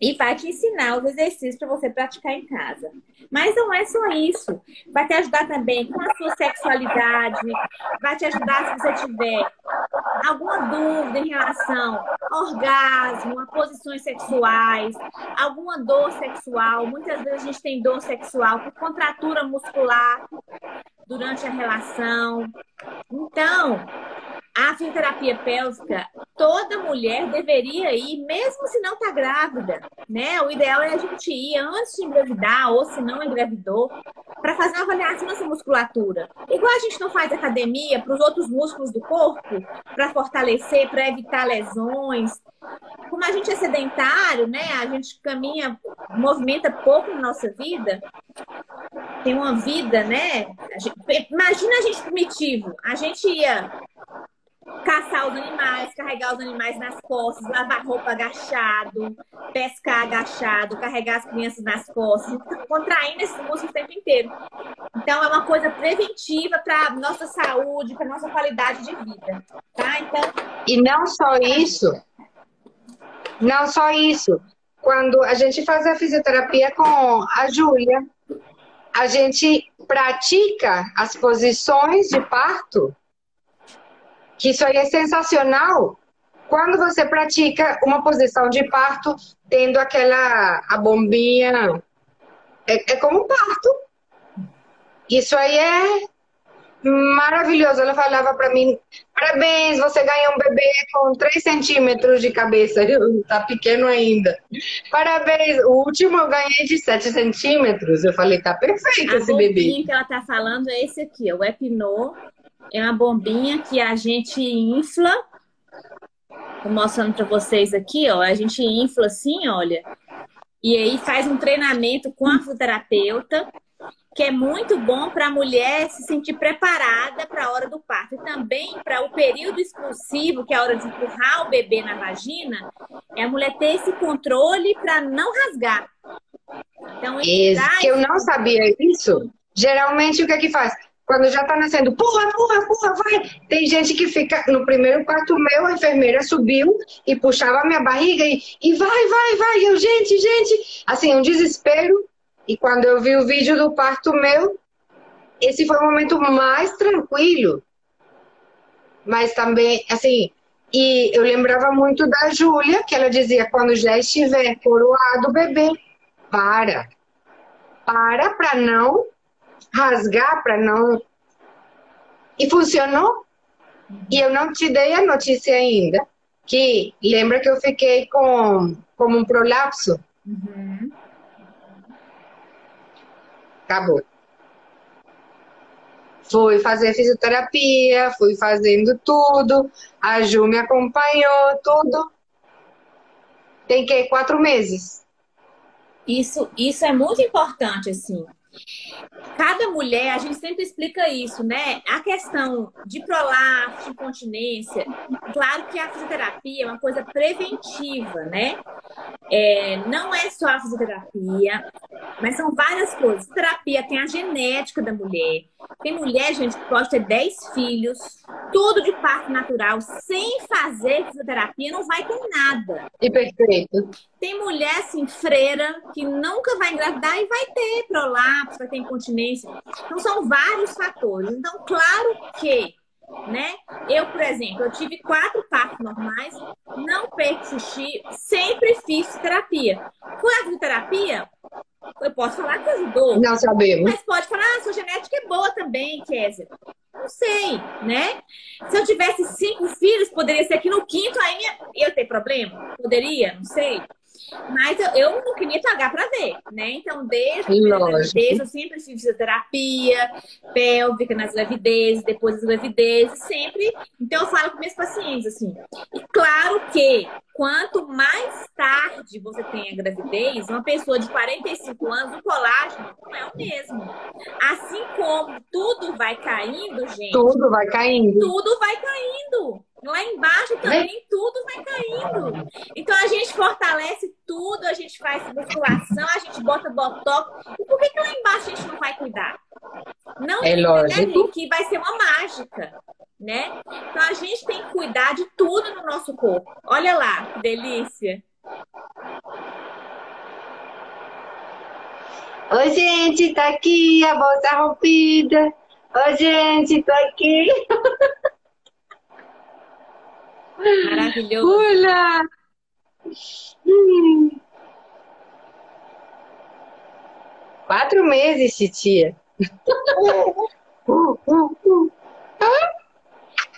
e vai te ensinar os exercícios para você praticar em casa. Mas não é só isso. Vai te ajudar também com a sua sexualidade, vai te ajudar se você tiver alguma dúvida em relação ao orgasmo, a posições sexuais, alguma dor sexual. Muitas vezes a gente tem dor sexual por contratura muscular durante a relação. Então, A fisioterapia pélvica, toda mulher deveria ir, mesmo se não está grávida, né? O ideal é a gente ir antes de engravidar ou se não engravidou, para fazer uma avaliação dessa musculatura. Igual a gente não faz academia para os outros músculos do corpo, para fortalecer, para evitar lesões. Como a gente é sedentário, né? A gente caminha, movimenta pouco na nossa vida, tem uma vida, né? Imagina a gente primitivo. A gente ia caçar os animais, carregar os animais nas costas, lavar roupa agachado, pescar agachado, carregar as crianças nas costas, contraindo esses músculos o tempo inteiro. Então, é uma coisa preventiva para nossa saúde, para nossa qualidade de vida, tá? Então... E não só isso, não só isso. Quando a gente faz a fisioterapia com a Júlia, a gente pratica as posições de parto que isso aí é sensacional quando você pratica uma posição de parto tendo aquela a bombinha. É, é como um parto. Isso aí é maravilhoso. Ela falava para mim parabéns você ganhou um bebê com 3 centímetros de cabeça. Tá pequeno ainda. Parabéns o último eu ganhei de 7 centímetros. Eu falei tá perfeito a esse bebê. que ela tá falando é esse aqui o Epinô é uma bombinha que a gente infla. Tô mostrando para vocês aqui, ó. A gente infla assim, olha. E aí faz um treinamento com a fisioterapeuta, que é muito bom para a mulher se sentir preparada para a hora do parto. E também para o período expulsivo, que é a hora de empurrar o bebê na vagina, é a mulher ter esse controle para não rasgar. Então, que eu não sabia isso. Geralmente, o que é que faz? Quando já tá nascendo, porra, porra, porra, vai. Tem gente que fica. No primeiro parto meu, a enfermeira subiu e puxava a minha barriga e, e vai, vai, vai. Eu, gente, gente. Assim, um desespero. E quando eu vi o vídeo do parto meu, esse foi o momento mais tranquilo. Mas também, assim, e eu lembrava muito da Júlia, que ela dizia: quando já estiver coroado bebê, para. Para para não rasgar para não. E funcionou. E eu não te dei a notícia ainda. Que lembra que eu fiquei com como um prolapso? Uhum. Acabou. Fui fazer fisioterapia, fui fazendo tudo. A Ju me acompanhou, tudo. Tem que quatro meses. Isso, isso é muito importante, assim. Cada mulher, a gente sempre explica isso, né? A questão de prolapso, de incontinência, claro que a fisioterapia é uma coisa preventiva, né? É, não é só a fisioterapia, mas são várias coisas. Terapia tem a genética da mulher. Tem mulher, gente, que pode ter 10 filhos, tudo de parto natural, sem fazer fisioterapia, não vai ter nada. E perfeito. Tem mulher, assim, freira, que nunca vai engravidar e vai ter prolapso, vai ter incontinência. Então, são vários fatores. Então, claro que né? Eu, por exemplo, eu tive quatro partos normais, não perco xixi, sempre fiz terapia. Com a fisioterapia, eu posso falar que ajudou. Não sabemos. Mas pode falar, ah, sua genética é boa também, Kézia. Não sei, né? Se eu tivesse cinco filhos, poderia ser aqui no quinto, aí eu ter problema? Poderia, não sei. Mas eu, eu não queria pagar para ver, né? Então, desde a gravidez, eu sempre fiz fisioterapia pélvica nas gravidezes, depois das gravidezes, sempre. Então, eu falo com meus pacientes assim. E claro que quanto mais tarde você tem a gravidez, uma pessoa de 45 anos, o colágeno não é o mesmo. Assim como tudo vai caindo, gente. Tudo vai caindo. Tudo vai caindo. Lá embaixo também tudo vai caindo. Então a gente fortalece tudo, a gente faz musculação, a gente bota botox. E por que, que lá embaixo a gente não vai cuidar? Não é lógico. que vai ser uma mágica, né? Então a gente tem que cuidar de tudo no nosso corpo. Olha lá, que delícia. Oi, gente, tá aqui a bolsa rompida. Oi, gente, tô aqui. Maravilhoso. Pula! Hum. Quatro meses, titia.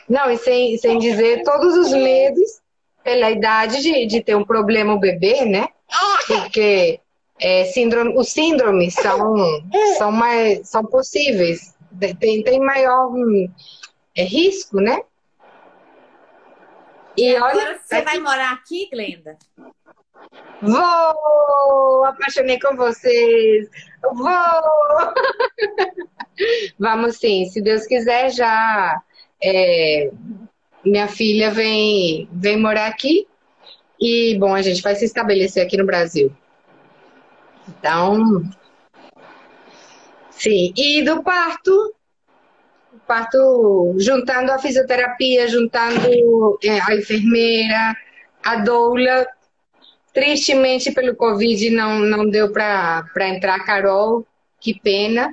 Não, e sem, sem dizer todos os medos pela idade de, de ter um problema o bebê, né? Porque é, síndrome, os síndromes são, são, mais, são possíveis, tem, tem maior é, risco, né? E, e agora olha, você vai morar aqui, Glenda? Vou! Apaixonei com vocês! Vou! Vamos sim, se Deus quiser, já é, minha filha vem, vem morar aqui e, bom, a gente vai se estabelecer aqui no Brasil. Então, sim. E do parto, parto juntando a fisioterapia, juntando é, a enfermeira, a doula. Tristemente, pelo Covid, não, não deu para entrar a Carol, que pena.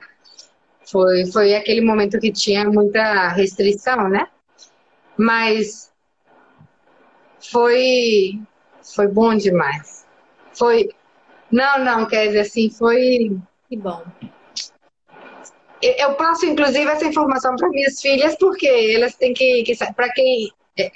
Foi, foi aquele momento que tinha muita restrição, né? Mas foi, foi bom demais. Foi, não, não, quer dizer assim, foi. Que bom. Eu passo, inclusive, essa informação para minhas filhas, porque elas têm que. que para quem. É,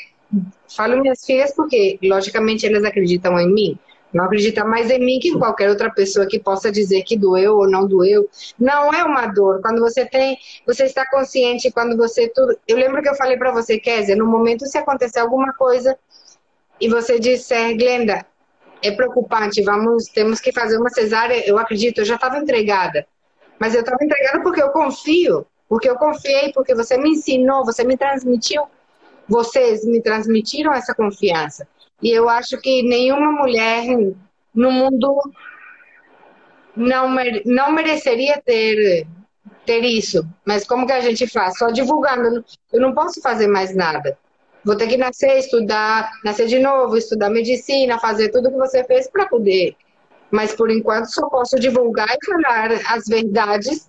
falo minhas filhas porque, logicamente, elas acreditam em mim. Não acreditam mais em mim que em qualquer outra pessoa que possa dizer que doeu ou não doeu. Não é uma dor. Quando você tem, você está consciente, quando você tudo. Eu lembro que eu falei para você, Kézia, no momento se acontecer alguma coisa e você disser, Glenda, é preocupante, vamos, temos que fazer uma cesárea, eu acredito, eu já estava entregada. Mas eu estava entregada porque eu confio, porque eu confiei, porque você me ensinou, você me transmitiu, vocês me transmitiram essa confiança. E eu acho que nenhuma mulher no mundo não, não mereceria ter, ter isso. Mas como que a gente faz? Só divulgando. Eu não posso fazer mais nada. Vou ter que nascer, estudar, nascer de novo, estudar medicina, fazer tudo que você fez para poder. Mas por enquanto só posso divulgar e falar as verdades.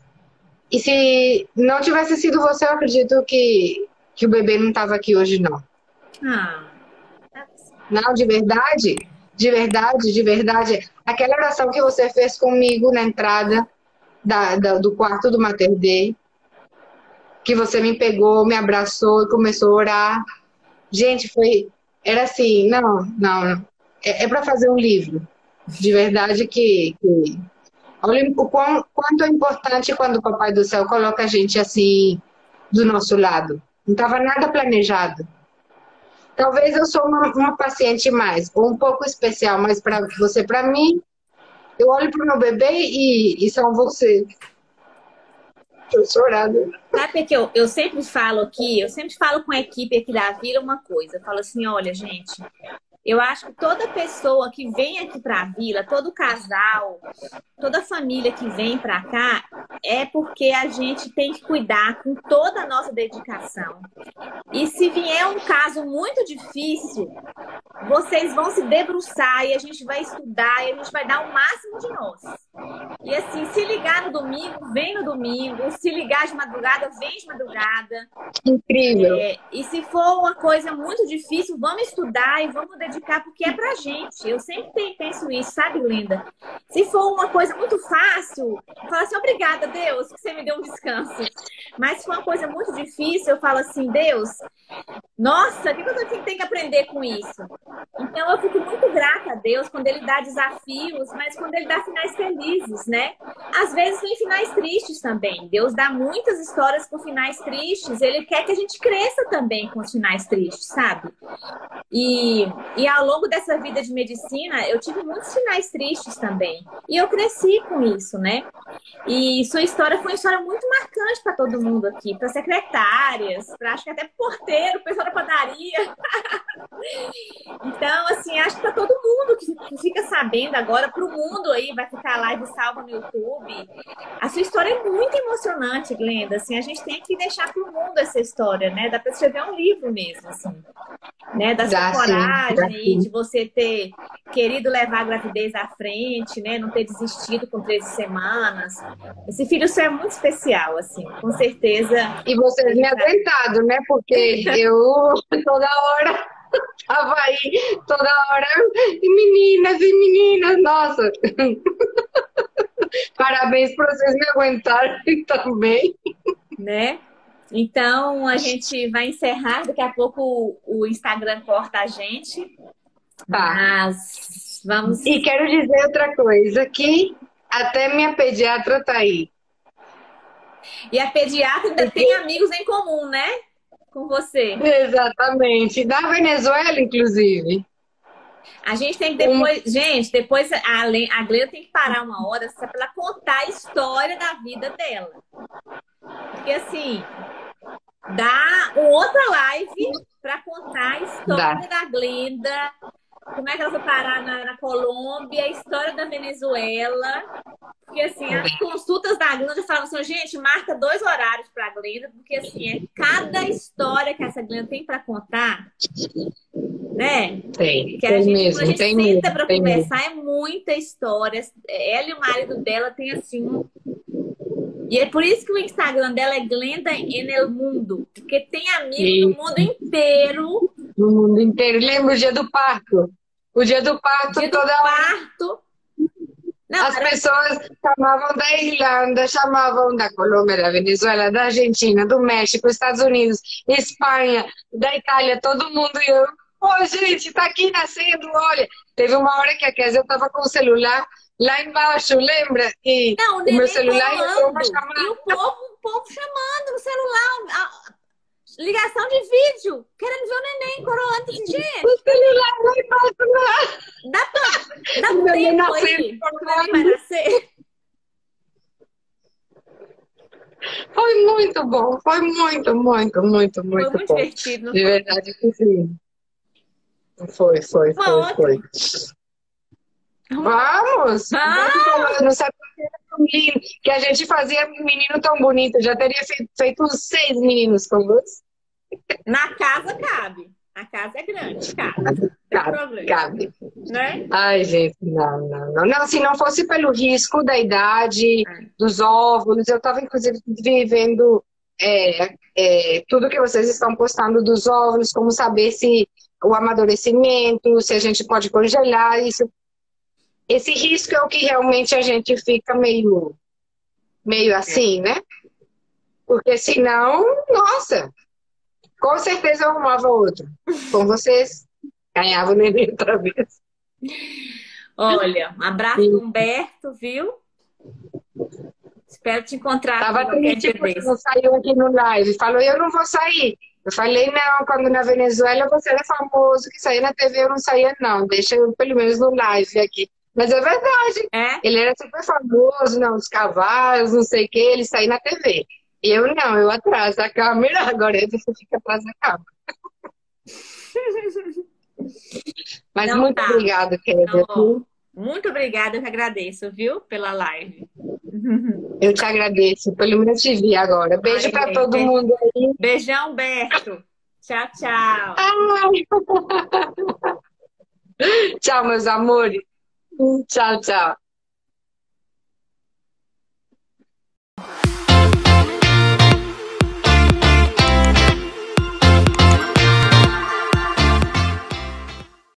E se não tivesse sido você, eu acredito que, que o bebê não estava aqui hoje, não. Ah. Não, de verdade, de verdade, de verdade. Aquela oração que você fez comigo na entrada da, da, do quarto do Mater Dei, que você me pegou, me abraçou e começou a orar. Gente, foi. Era assim, não, não. É, é para fazer um livro. De verdade que. que olha o quão, quanto é importante quando o Papai do Céu coloca a gente assim do nosso lado. Não estava nada planejado. Talvez eu sou uma, uma paciente mais, ou um pouco especial, mas para você, para mim, eu olho para o meu bebê e, e são vocês. Estou chorando. Sabe que eu, eu sempre falo aqui, eu sempre falo com a equipe aqui da Vila uma coisa. Eu falo assim, olha, gente, eu acho que toda pessoa que vem aqui para a vila, todo casal, toda família que vem para cá, é porque a gente tem que cuidar com toda a nossa dedicação. E se vier um caso muito difícil, vocês vão se debruçar e a gente vai estudar e a gente vai dar o máximo de nós. E assim, se ligar no domingo, vem no domingo. Se ligar de madrugada, vem de madrugada. Incrível. É, e se for uma coisa muito difícil, vamos estudar e vamos dedicar, porque é pra gente. Eu sempre penso isso, sabe, Linda? Se for uma coisa muito fácil, fala assim, obrigada, Deus, que você me deu um descanso. Mas se for uma coisa muito difícil, eu falo assim, Deus, nossa, o que eu tenho que aprender com isso? Então eu fico muito grata a Deus quando Ele dá desafios, mas quando Ele dá finais felizes, né? Às vezes tem finais tristes também. Deus dá muitas histórias com finais tristes. Ele quer que a gente cresça também com os finais tristes, sabe? E, e ao longo dessa vida de medicina, eu tive muitos finais tristes também. E eu cresci com isso, né? E sua história foi uma história muito marcante para todo mundo aqui, para secretárias, para acho que até porteiro, pessoal da padaria. então, assim, acho que para todo mundo que fica sabendo agora, para o mundo aí, vai ficar a live salva no YouTube. A sua história é muito emocionante, Glenda. Assim, a gente tem que deixar para o mundo essa história, né? Dá para escrever um livro mesmo, assim. Né? Da sua coragem, de você ter querido levar a gravidez à frente, né? Não ter desistido com 13 semanas. Esse filho seu é muito especial, assim, com certeza. E vocês me aguentado, né? Porque eu toda hora tava aí, toda hora, e meninas e meninas, nossa. Parabéns por vocês me aguentarem também. Né? Então a gente vai encerrar. Daqui a pouco o Instagram corta a gente. Tá. Mas vamos. E quero dizer outra coisa: que até minha pediatra tá aí. E a pediatra ainda tem amigos em comum, né? Com você. Exatamente. Da Venezuela, inclusive. A gente tem que depois, um... gente, depois a, a Glenda tem que parar uma hora só para contar a história da vida dela. Porque assim, dá outra live para contar a história dá. da Glenda, como é que ela foi parar na, na, Colômbia, a história da Venezuela. Porque, assim, as consultas da Glenda falavam assim, gente, marca dois horários para a Glenda, porque, assim, é cada história que essa Glenda tem para contar, né? Tem, que a gente, mesmo, quando a gente tem senta para conversar, mesmo. é muita história. Ela e o marido dela tem, assim, e é por isso que o Instagram dela é Glenda en el Mundo. Porque tem amigos no mundo inteiro. No mundo inteiro. Lembra o dia do parto? O dia do parto, dia toda do parto. Não, As era... pessoas chamavam da Irlanda, chamavam da Colômbia, da Venezuela, da Argentina, do México, Estados Unidos, Espanha, da Itália, todo mundo. E eu, pô, gente, tá aqui nascendo, olha. Teve uma hora que a Kézia estava com o celular lá embaixo, lembra? E não, o, meu celular falando, e o povo, o povo chamando no celular. Ligação de vídeo, querendo ver o neném coroando. Gente, o celular lá embaixo lá. Dá pra, dá pra tempo aí. Vai nascer. Foi muito bom, foi muito, muito, muito, muito, foi muito bom. divertido. De verdade que sim. Foi, foi, foi, foi. Vamos! Vamos! Não sabe que que a gente fazia menino tão bonito. Já teria feito, seis meninos com você. Na casa cabe. A casa é grande, cabe. Cabe, cabe. Né? Ai, gente, não, não, não, não. Se não fosse pelo risco da idade, é. dos óvulos, eu estava inclusive vivendo é, é, tudo que vocês estão postando dos óvulos, como saber se o amadurecimento, se a gente pode congelar, isso esse risco é o que realmente a gente fica meio, meio assim, né? Porque senão, nossa, com certeza eu arrumava outro. Com vocês, ganhava o neném outra vez. Olha, um abraço Sim. Humberto, viu? Espero te encontrar. Tava triste porque não saiu aqui no live. Falou, eu não vou sair. Eu falei, não, quando na Venezuela você era famoso, que saía na TV, eu não saía, não. Deixa eu pelo menos no live aqui. Mas é verdade. É? Ele era super famoso, não, os cavalos, não sei o que, ele saía na TV. E eu não, eu atrás da câmera, agora ele fica atrás da câmera. Mas não, muito tá. obrigada, querida. Muito obrigada, eu que agradeço, viu, pela live. Eu te agradeço, pelo te vi agora. Beijo para todo beijo. mundo aí. Beijão, Berto. Tchau, tchau. tchau, meus amores. 嗯，ciao。